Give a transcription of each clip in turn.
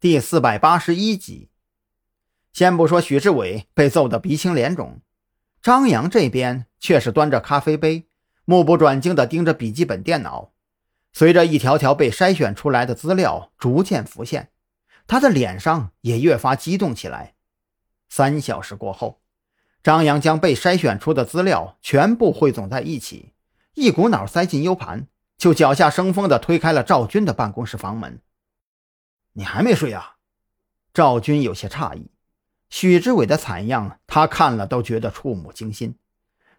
第四百八十一集，先不说许志伟被揍得鼻青脸肿，张扬这边却是端着咖啡杯，目不转睛地盯着笔记本电脑。随着一条条被筛选出来的资料逐渐浮现，他的脸上也越发激动起来。三小时过后，张扬将被筛选出的资料全部汇总在一起，一股脑塞进 U 盘，就脚下生风地推开了赵军的办公室房门。你还没睡啊？赵军有些诧异。许志伟的惨样，他看了都觉得触目惊心。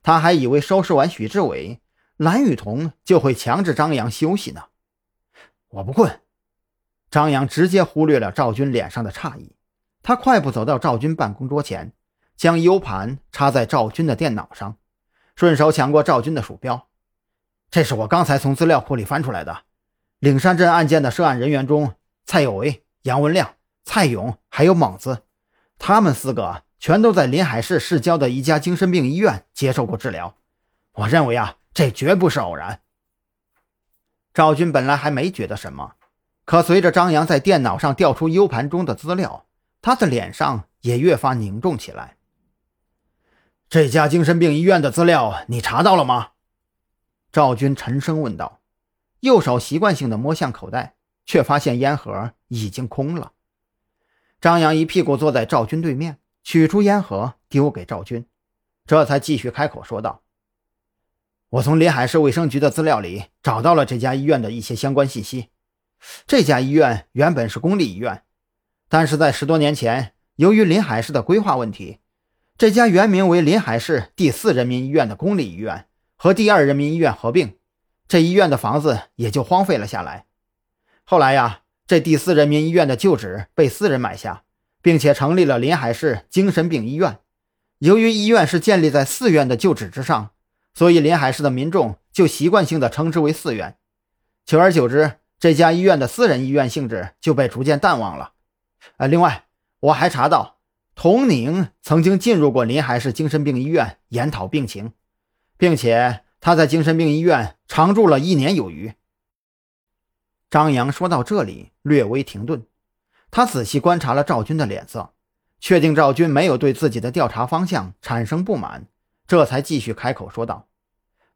他还以为收拾完许志伟，蓝雨桐就会强制张扬休息呢。我不困。张扬直接忽略了赵军脸上的诧异，他快步走到赵军办公桌前，将 U 盘插在赵军的电脑上，顺手抢过赵军的鼠标。这是我刚才从资料库里翻出来的，岭山镇案件的涉案人员中。蔡有为、杨文亮、蔡勇还有猛子，他们四个全都在临海市市郊的一家精神病医院接受过治疗。我认为啊，这绝不是偶然。赵军本来还没觉得什么，可随着张扬在电脑上调出 U 盘中的资料，他的脸上也越发凝重起来。这家精神病医院的资料你查到了吗？赵军沉声问道，右手习惯性的摸向口袋。却发现烟盒已经空了。张扬一屁股坐在赵军对面，取出烟盒丢给赵军，这才继续开口说道：“我从临海市卫生局的资料里找到了这家医院的一些相关信息。这家医院原本是公立医院，但是在十多年前，由于临海市的规划问题，这家原名为临海市第四人民医院的公立医院和第二人民医院合并，这医院的房子也就荒废了下来。”后来呀，这第四人民医院的旧址被私人买下，并且成立了临海市精神病医院。由于医院是建立在寺院的旧址之上，所以临海市的民众就习惯性的称之为寺院。久而久之，这家医院的私人医院性质就被逐渐淡忘了。呃，另外，我还查到，童宁曾经进入过临海市精神病医院研讨病情，并且他在精神病医院常住了一年有余。张扬说到这里，略微停顿，他仔细观察了赵军的脸色，确定赵军没有对自己的调查方向产生不满，这才继续开口说道：“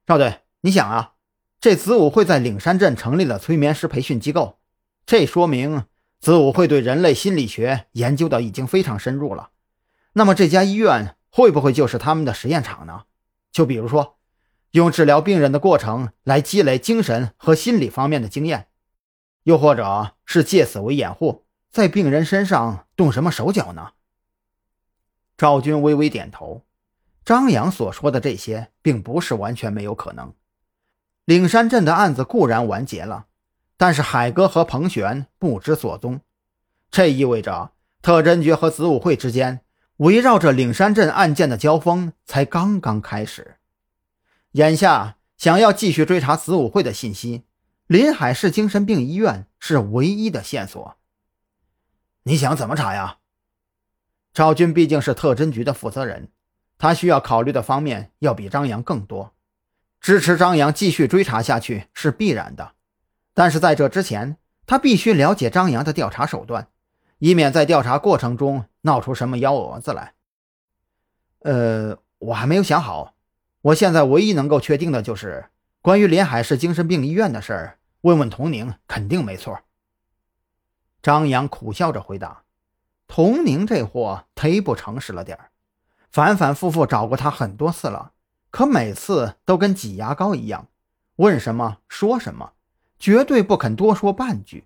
赵队，你想啊，这子午会在岭山镇成立了催眠师培训机构，这说明子午会对人类心理学研究的已经非常深入了。那么这家医院会不会就是他们的实验场呢？就比如说，用治疗病人的过程来积累精神和心理方面的经验。”又或者是借此为掩护，在病人身上动什么手脚呢？赵军微微点头。张扬所说的这些，并不是完全没有可能。岭山镇的案子固然完结了，但是海哥和彭璇不知所踪，这意味着特侦局和子午会之间围绕着岭山镇案件的交锋才刚刚开始。眼下想要继续追查子午会的信息。临海市精神病医院是唯一的线索。你想怎么查呀？赵军毕竟是特侦局的负责人，他需要考虑的方面要比张扬更多。支持张扬继续追查下去是必然的，但是在这之前，他必须了解张扬的调查手段，以免在调查过程中闹出什么幺蛾子来。呃，我还没有想好。我现在唯一能够确定的就是。关于临海市精神病医院的事儿，问问童宁肯定没错。张扬苦笑着回答：“童宁这货忒不诚实了点儿，反反复复找过他很多次了，可每次都跟挤牙膏一样，问什么说什么，绝对不肯多说半句。